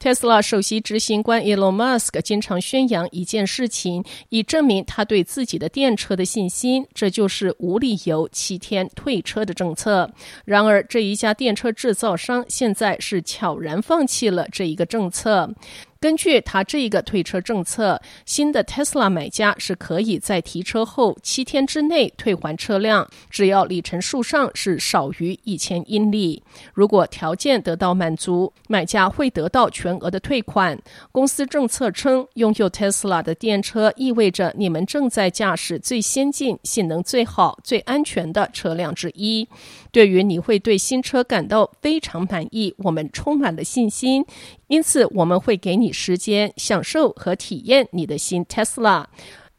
Tesla 首席执行官 Elon Musk 经常宣扬一件事情，以证明他对自己的电车的信心，这就是无理由七天退车的政策。然而，这一家电车制造商现在是悄然放弃了这一个政策。根据他这一个退车政策，新的 Tesla 买家是可以在提车后七天之内退还车辆，只要里程数上是少于一千英里。如果条件得到满足，买家会得到全额的退款。公司政策称，拥有 Tesla 的电车意味着你们正在驾驶最先进、性能最好、最安全的车辆之一。对于你会对新车感到非常满意，我们充满了信心。因此，我们会给你时间享受和体验你的新 Tesla。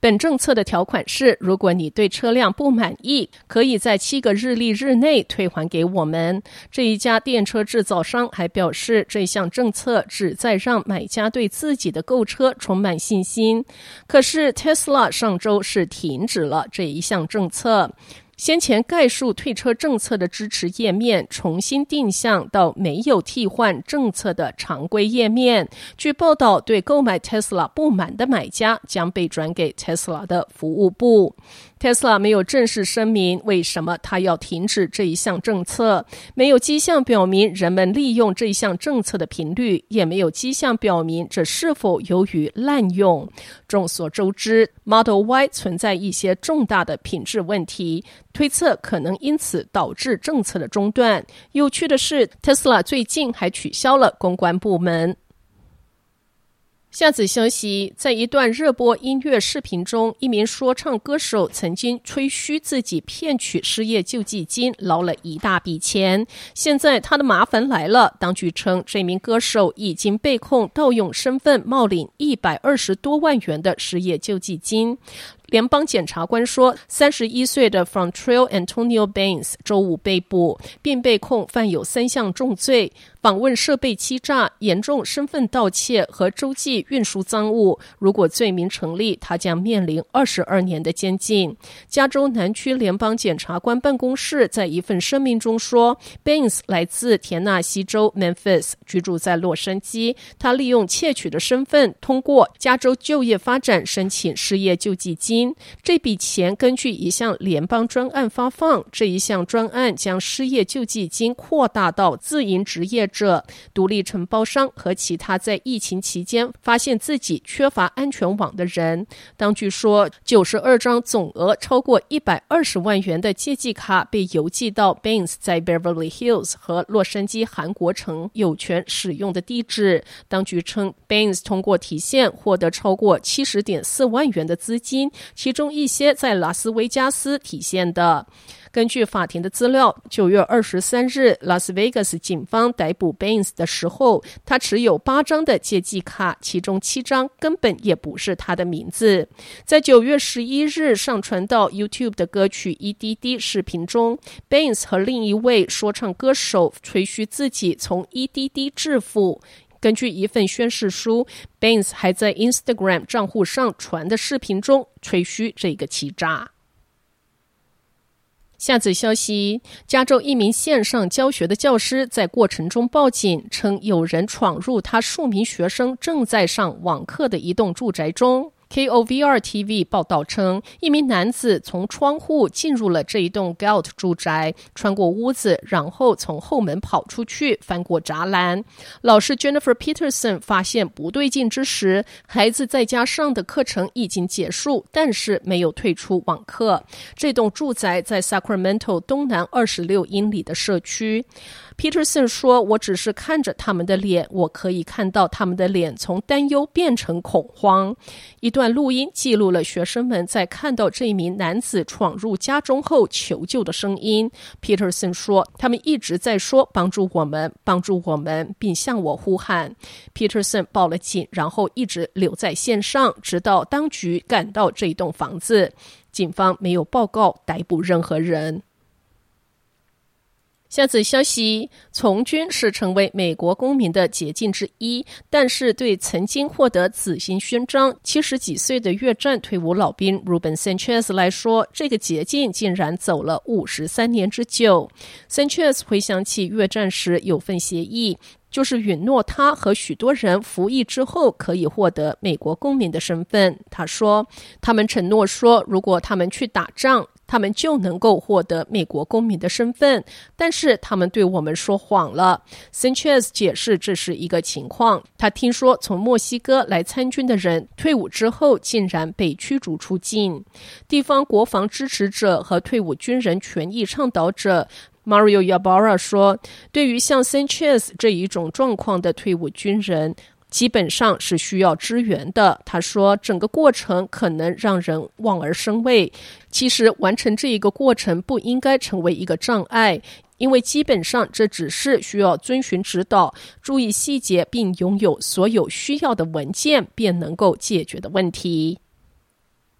本政策的条款是：如果你对车辆不满意，可以在七个日历日内退还给我们。这一家电车制造商还表示，这项政策旨在让买家对自己的购车充满信心。可是，Tesla 上周是停止了这一项政策。先前概述退车政策的支持页面重新定向到没有替换政策的常规页面。据报道，对购买 Tesla 不满的买家将被转给 Tesla 的服务部。Tesla 没有正式声明为什么他要停止这一项政策，没有迹象表明人们利用这一项政策的频率，也没有迹象表明这是否由于滥用。众所周知，Model Y 存在一些重大的品质问题，推测可能因此导致政策的中断。有趣的是，Tesla 最近还取消了公关部门。下子消息，在一段热播音乐视频中，一名说唱歌手曾经吹嘘自己骗取失业救济金，捞了一大笔钱。现在他的麻烦来了，当局称这名歌手已经被控盗用身份冒领一百二十多万元的失业救济金。联邦检察官说，三十一岁的 Frontrell Antonio Baines 周五被捕，并被控犯有三项重罪：访问设备欺诈、严重身份盗窃和洲际运输赃物。如果罪名成立，他将面临二十二年的监禁。加州南区联邦检察官办公室在一份声明中说，Baines 来自田纳西州 Memphis，居住在洛杉矶。他利用窃取的身份，通过加州就业发展申请失业救济金。这笔钱根据一项联邦专案发放，这一项专案将失业救济金扩大到自营职业者、独立承包商和其他在疫情期间发现自己缺乏安全网的人。当局说，九十二张总额超过一百二十万元的借记卡被邮寄到 Baines 在 Beverly Hills 和洛杉矶韩国城有权使用的地址。当局称，Baines 通过提现获得超过七十点四万元的资金。其中一些在拉斯维加斯体现的。根据法庭的资料，九月二十三日，拉斯维加斯警方逮捕 Baines 的时候，他持有八张的借记卡，其中七张根本也不是他的名字。在九月十一日上传到 YouTube 的歌曲 EDD 视频中，Baines 和另一位说唱歌手吹嘘自己从 EDD 致富。根据一份宣誓书，Baines 还在 Instagram 账户上传的视频中吹嘘这个欺诈。下则消息：加州一名线上教学的教师在过程中报警，称有人闯入他数名学生正在上网课的一栋住宅中。KOVR TV 报道称，一名男子从窗户进入了这一栋 Galt 住宅，穿过屋子，然后从后门跑出去，翻过栅栏。老师 Jennifer Peterson 发现不对劲之时，孩子在家上的课程已经结束，但是没有退出网课。这栋住宅在 Sacramento 东南二十六英里的社区。Peterson 说：“我只是看着他们的脸，我可以看到他们的脸从担忧变成恐慌。”一段录音记录了学生们在看到这名男子闯入家中后求救的声音。Peterson 说：“他们一直在说‘帮助我们，帮助我们’，并向我呼喊。”Peterson 报了警，然后一直留在线上，直到当局赶到这栋房子。警方没有报告逮捕任何人。下次消息：从军是成为美国公民的捷径之一，但是对曾经获得紫心勋章、七十几岁的越战退伍老兵 Ruben Sanchez 来说，这个捷径竟然走了五十三年之久。Sanchez 回想起越战时有份协议，就是允诺他和许多人服役之后可以获得美国公民的身份。他说：“他们承诺说，如果他们去打仗。”他们就能够获得美国公民的身份，但是他们对我们说谎了。Sanchez 解释这是一个情况。他听说从墨西哥来参军的人退伍之后竟然被驱逐出境。地方国防支持者和退伍军人权益倡导者 Mario Yabara 说：“对于像 Sanchez 这一种状况的退伍军人。”基本上是需要支援的。他说，整个过程可能让人望而生畏。其实完成这一个过程不应该成为一个障碍，因为基本上这只是需要遵循指导、注意细节，并拥有所有需要的文件，便能够解决的问题。